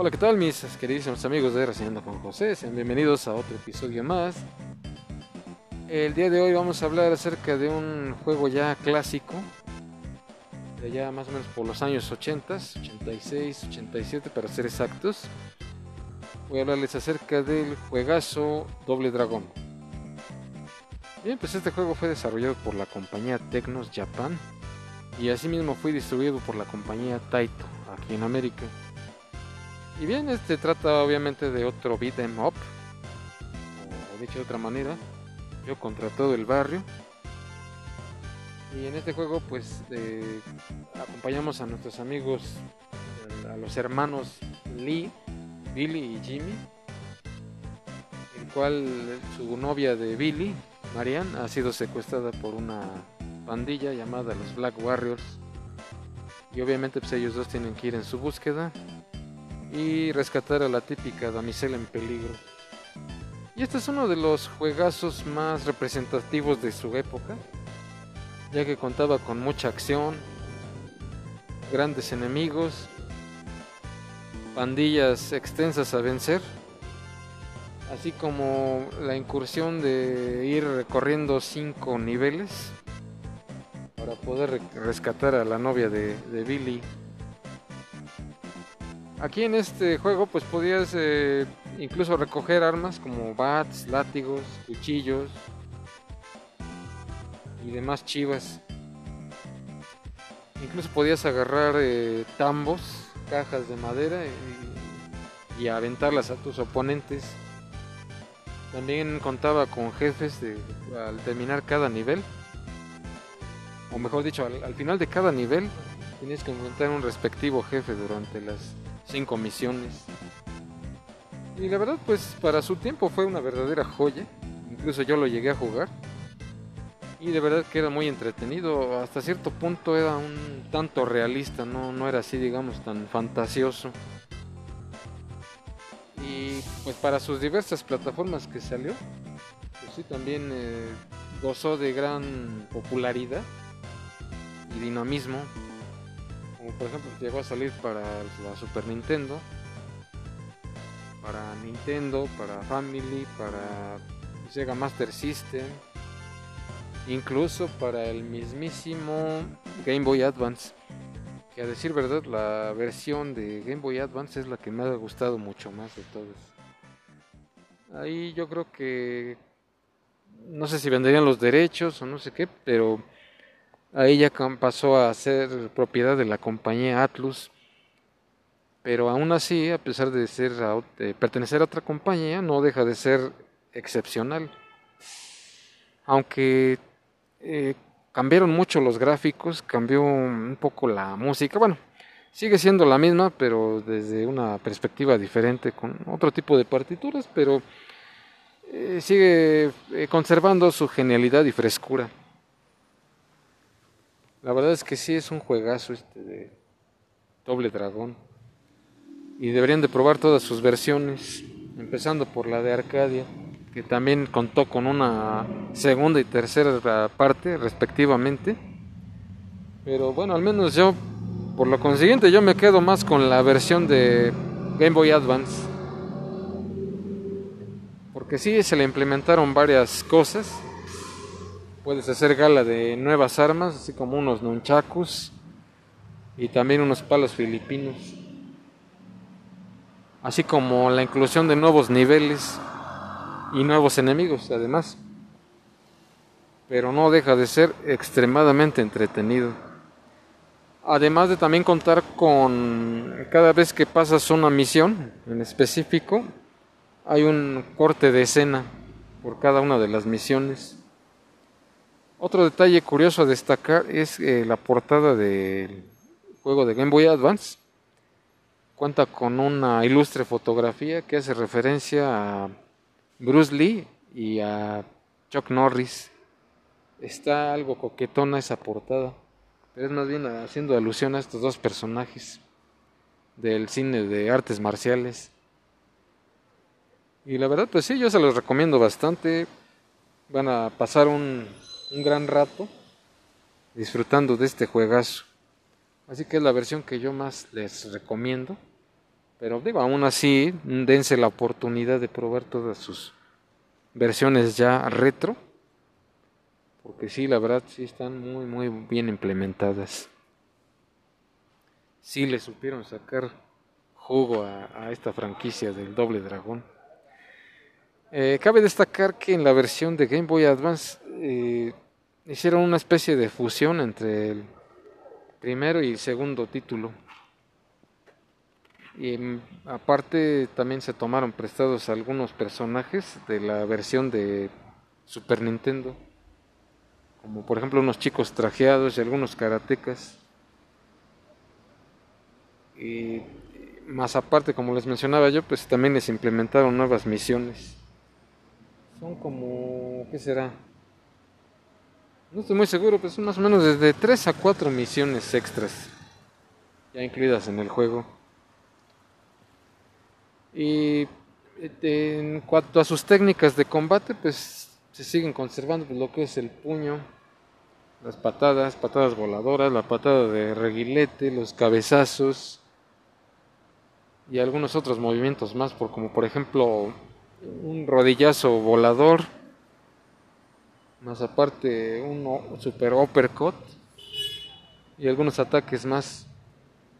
Hola, ¿qué tal mis queridísimos amigos de Reseñando con José? Sean bienvenidos a otro episodio más. El día de hoy vamos a hablar acerca de un juego ya clásico, de ya más o menos por los años 80, 86, 87 para ser exactos. Voy a hablarles acerca del juegazo Doble Dragón. Bien, pues este juego fue desarrollado por la compañía Tecnos Japan y asimismo fue distribuido por la compañía Taito aquí en América. Y bien, este trata obviamente de otro beat em up, o dicho de otra manera, yo contra todo el barrio. Y en este juego pues eh, acompañamos a nuestros amigos, a los hermanos Lee, Billy y Jimmy, el cual su novia de Billy, Marianne, ha sido secuestrada por una pandilla llamada los Black Warriors. Y obviamente pues ellos dos tienen que ir en su búsqueda y rescatar a la típica damisela en peligro. Y este es uno de los juegazos más representativos de su época, ya que contaba con mucha acción, grandes enemigos, pandillas extensas a vencer, así como la incursión de ir recorriendo cinco niveles para poder rescatar a la novia de, de Billy Aquí en este juego pues podías eh, incluso recoger armas como bats, látigos, cuchillos y demás chivas. Incluso podías agarrar eh, tambos, cajas de madera y, aventarlas a tus oponentes. También contaba con jefes al terminar cada nivel. O mejor dicho, al final de cada nivel tenías que encontrar un respectivo jefe durante las cinco misiones. Y la verdad, pues para su tiempo fue una verdadera joya. Incluso yo lo llegué a jugar. Y de verdad que era muy entretenido. Hasta cierto punto era un tanto realista, no, no era así, digamos, tan fantasioso. Y pues para sus diversas plataformas que salió, pues sí, también eh, gozó de gran popularidad y dinamismo por ejemplo llegó a salir para la Super Nintendo, para Nintendo, para Family, para Sega Master System, incluso para el mismísimo Game Boy Advance. Que a decir verdad, la versión de Game Boy Advance es la que me ha gustado mucho más de todos. Ahí yo creo que no sé si venderían los derechos o no sé qué, pero Ahí ya pasó a ser propiedad de la compañía Atlus. Pero aún así, a pesar de ser pertenecer a otra compañía, no deja de ser excepcional. Aunque eh, cambiaron mucho los gráficos, cambió un poco la música. Bueno, sigue siendo la misma, pero desde una perspectiva diferente, con otro tipo de partituras, pero eh, sigue eh, conservando su genialidad y frescura. La verdad es que sí es un juegazo este de Doble Dragón. Y deberían de probar todas sus versiones, empezando por la de Arcadia, que también contó con una segunda y tercera parte respectivamente. Pero bueno, al menos yo, por lo consiguiente, yo me quedo más con la versión de Game Boy Advance. Porque sí, se le implementaron varias cosas Puedes hacer gala de nuevas armas, así como unos nunchakus y también unos palos filipinos. Así como la inclusión de nuevos niveles y nuevos enemigos, además. Pero no deja de ser extremadamente entretenido. Además de también contar con cada vez que pasas una misión en específico, hay un corte de escena por cada una de las misiones. Otro detalle curioso a destacar es eh, la portada del juego de Game Boy Advance. Cuenta con una ilustre fotografía que hace referencia a Bruce Lee y a Chuck Norris. Está algo coquetona esa portada, pero es más bien haciendo alusión a estos dos personajes del cine de artes marciales. Y la verdad, pues sí, yo se los recomiendo bastante. Van a pasar un un gran rato disfrutando de este juegazo. Así que es la versión que yo más les recomiendo. Pero digo, aún así, dense la oportunidad de probar todas sus versiones ya retro. Porque sí, la verdad, sí están muy, muy bien implementadas. Sí le supieron sacar jugo a, esta franquicia del Doble Dragón. Eh, cabe destacar que en la versión de Game Boy Advance eh, hicieron una especie de fusión entre el primero y el segundo título. Y mm, aparte también se tomaron prestados algunos personajes de la versión de Super Nintendo, como por ejemplo unos chicos trajeados y algunos karatecas. Y más aparte, como les mencionaba yo, pues también les implementaron nuevas misiones. Son como, ¿qué será? No estoy muy seguro, pero son más o menos desde 3 a 4 misiones extras ya incluidas en el juego. Y este, en cuanto a sus técnicas de combate, pues se siguen conservando pues, lo que es el puño, las patadas, patadas voladoras, la patada de reguilete, los cabezazos y algunos otros movimientos más, por, como por ejemplo un rodillazo volador más aparte un super uppercut y algunos ataques más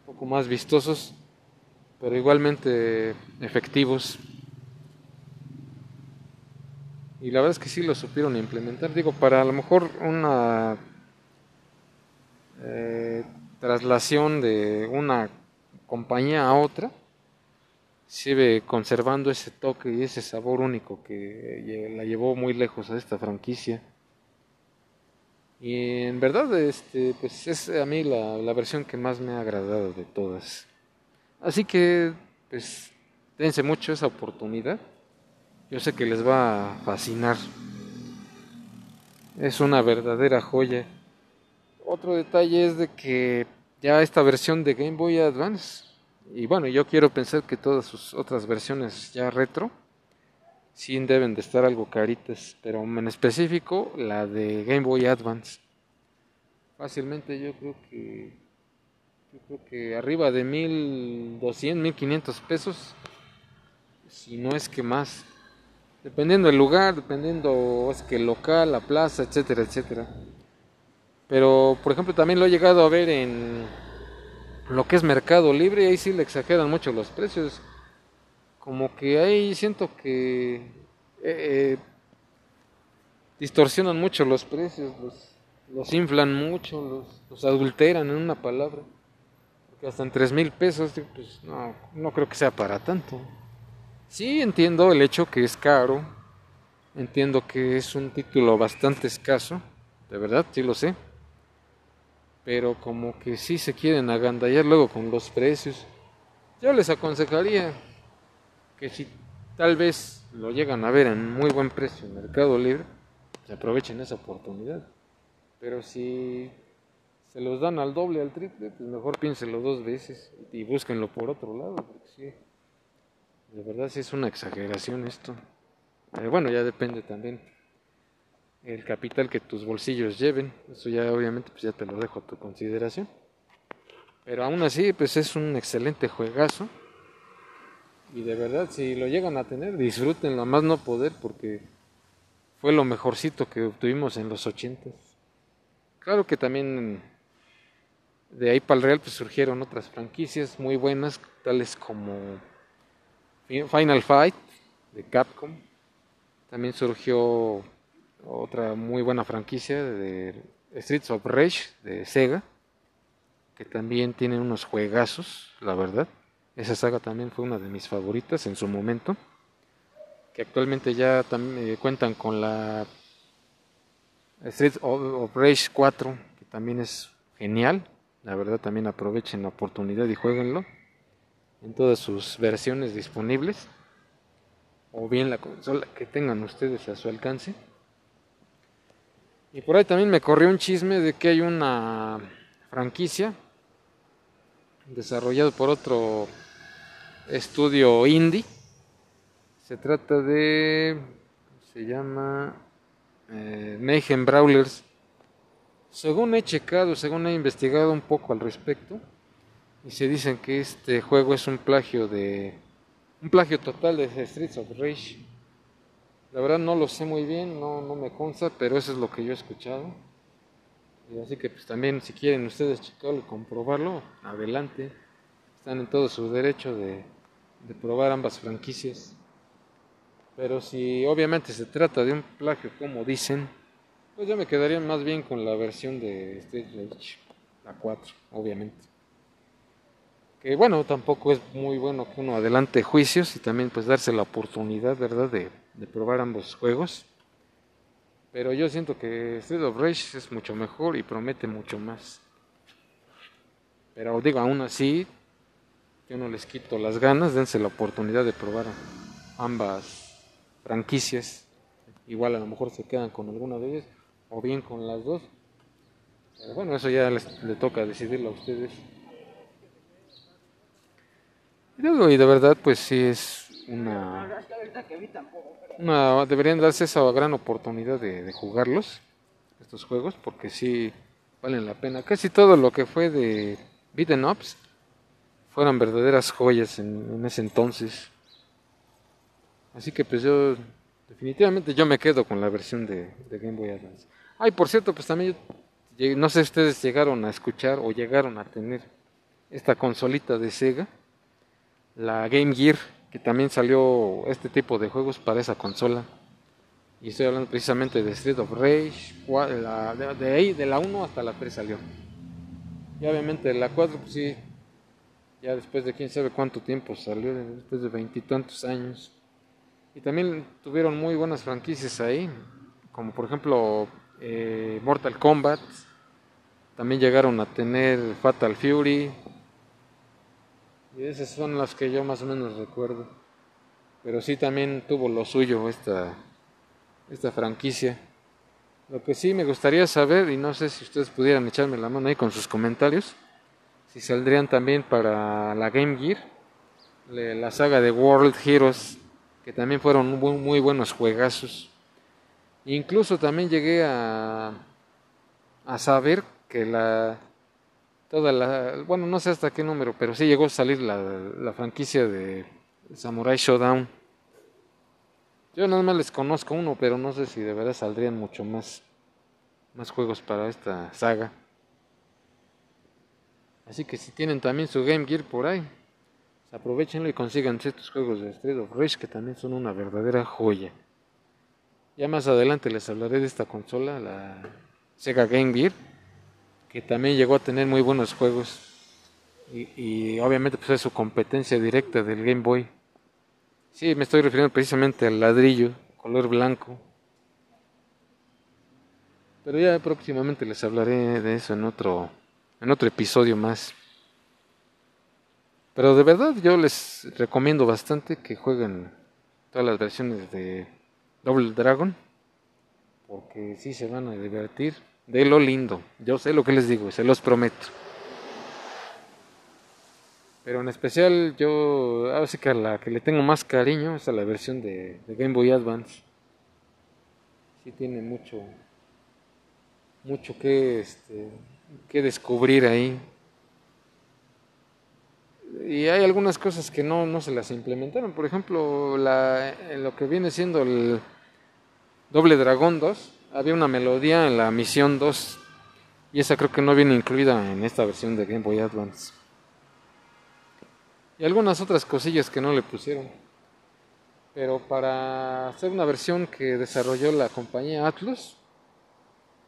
un poco más vistosos pero igualmente efectivos. Y la verdad es que sí lo supieron implementar. Digo para a lo mejor una eh, traslación de una compañía a otra sigue conservando ese toque y ese sabor único que la llevó muy lejos a esta franquicia. Y en verdad, este, pues es a mí la, la versión que más me ha agradado de todas. Así que, pues, dense mucho esa oportunidad. Yo sé que les va a fascinar. Es una verdadera joya. Otro detalle es de que ya esta versión de Game Boy Advance y bueno, yo quiero pensar que todas sus otras versiones ya retro sí deben de estar algo caritas, pero en específico la de Game Boy Advance. Fácilmente yo creo que yo creo que arriba de 1200, 1500 pesos, si no es que más. Dependiendo del lugar, dependiendo es que el local, la plaza, etcétera, etcétera. Pero por ejemplo también lo he llegado a ver en lo que es Mercado Libre, ahí sí le exageran mucho los precios. Como que ahí siento que eh, eh, distorsionan mucho los precios, los, inflan mucho, los, adulteran en una palabra. Porque hasta en tres mil pesos, pues no, no creo que sea para tanto. Sí entiendo el hecho que es caro, entiendo que es un título bastante escaso, de verdad, sí lo sé pero como que sí se quieren agandallar luego con los precios. Yo les aconsejaría que si tal vez lo llegan a ver en muy buen precio en Mercado Libre, se aprovechen esa oportunidad. Pero si se los dan al doble, al triple, pues mejor piénsenlo dos veces y búsquenlo por otro lado, porque sí, de verdad sí es una exageración esto. Eh, bueno, ya depende también el capital que tus bolsillos lleven. Eso ya obviamente pues ya te lo dejo a tu consideración. Pero aún así pues es un excelente juegazo. Y de verdad si lo llegan a tener disfrútenlo más no poder porque fue lo mejorcito que obtuvimos en los ochentas. Claro que también de ahí para el Real pues surgieron otras franquicias muy buenas tales como Final Fight de Capcom. También surgió otra muy buena franquicia de Streets of Rage de Sega, que también tiene unos juegazos, la verdad. Esa saga también fue una de mis favoritas en su momento, que actualmente ya eh, cuentan con la Streets of Rage 4, que también es genial. La verdad también aprovechen la oportunidad y jueguenlo en todas sus versiones disponibles o bien la que tengan ustedes a su alcance. Y por ahí también me corrió un chisme de que hay una franquicia desarrollado por otro estudio indie. Se trata de. Se llama. Eh, Brawlers. Según he checado, según he investigado un poco al respecto, Y se dicen que este juego es un plagio de. Un plagio total de Streets of Rage. La verdad no lo sé muy bien, no, no me consta, pero eso es lo que yo he escuchado. Y así que pues también si quieren ustedes checarlo y comprobarlo, adelante. Están en todo su derecho de, probar ambas franquicias. Pero si obviamente se trata de un plagio como dicen, pues yo me quedaría más bien con la versión de Street Rage, la 4, obviamente. Que bueno, tampoco es muy bueno que uno adelante juicios y también pues darse la oportunidad, ¿verdad?, de, de probar ambos juegos. Pero yo siento que Street of Rage es mucho mejor y promete mucho más. Pero digo, aún así, yo no les quito las ganas, dense la oportunidad de probar ambas franquicias. Igual a lo mejor se quedan con alguna de ellas o bien con las dos. Pero bueno, eso ya les, le toca decidirlo a ustedes. Y de verdad, pues sí es una, una deberían darse esa gran oportunidad de, de, jugarlos, estos juegos, porque sí valen la pena. Casi todo lo que fue de beaten ups fueron verdaderas joyas en, en ese entonces. Así que pues yo definitivamente yo me quedo con la versión de, de Game Boy Advance. Ay, por cierto, pues también yo, no sé si ustedes llegaron a escuchar o llegaron a tener esta consolita de Sega, la Game Gear, que también salió este tipo de juegos para esa consola. Y estoy hablando precisamente de Street of Rage, la, de, ahí, de la 1 hasta la 3 salió. Y obviamente la 4, pues sí, ya después de quién sabe cuánto tiempo salió, después de veintitantos años. Y también tuvieron muy buenas franquicias ahí, como por ejemplo eh, Mortal Kombat, también llegaron a tener Fatal Fury, y esas son las que yo más o menos recuerdo. Pero sí también tuvo lo suyo esta, esta franquicia. Lo que sí me gustaría saber, y no sé si ustedes pudieran echarme la mano ahí con sus comentarios, si saldrían también para la Game Gear, la saga de World Heroes, que también fueron muy, muy buenos juegazos. Incluso también llegué a, a saber que la toda la bueno no sé hasta qué número pero sí llegó a salir la, franquicia de Samurai Showdown. Yo nada más les conozco uno pero no sé si de verdad saldrían mucho más más juegos para esta saga. Así que si tienen también su Game Gear por ahí aprovechenlo y consigan estos juegos de Street of Rage que también son una verdadera joya. Ya más adelante les hablaré de esta consola, la Sega Game Gear, que también llegó a tener muy buenos juegos. Y, obviamente pues es su competencia directa del Game Boy. Sí, me estoy refiriendo precisamente al ladrillo, color blanco. Pero ya próximamente les hablaré de eso en otro, en otro episodio más. Pero de verdad yo les recomiendo bastante que jueguen todas las versiones de Double Dragon, porque sí se van a divertir de lo lindo. Yo sé lo que les digo, se los prometo. Pero en especial yo, sí que a la que le tengo más cariño es a la versión de, de Game Boy Advance. Sí tiene mucho, mucho que, este, que descubrir ahí. Y hay algunas cosas que no, no se las implementaron. Por ejemplo, la, lo que viene siendo el Doble Dragón 2, había una melodía en la misión 2 y esa creo que no viene incluida en esta versión de Game Boy Advance. Y algunas otras cosillas que no le pusieron. Pero para hacer una versión que desarrolló la compañía Atlus,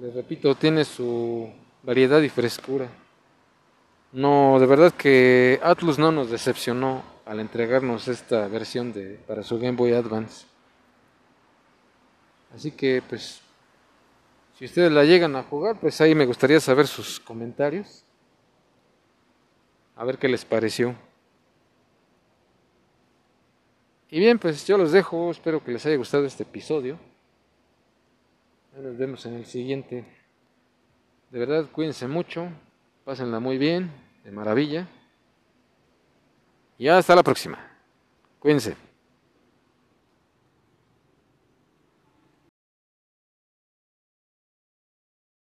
les repito, tiene su variedad y frescura. No, de verdad que Atlus no nos decepcionó al entregarnos esta versión de para su Game Boy Advance. Así que pues si ustedes la llegan a jugar, pues ahí me gustaría saber sus comentarios. A ver qué les pareció. Y bien, pues yo los dejo, espero que les haya gustado este episodio. Nos vemos en el siguiente. De verdad, cuídense mucho, pásenla muy bien de maravilla. Y hasta la próxima. Cuídense.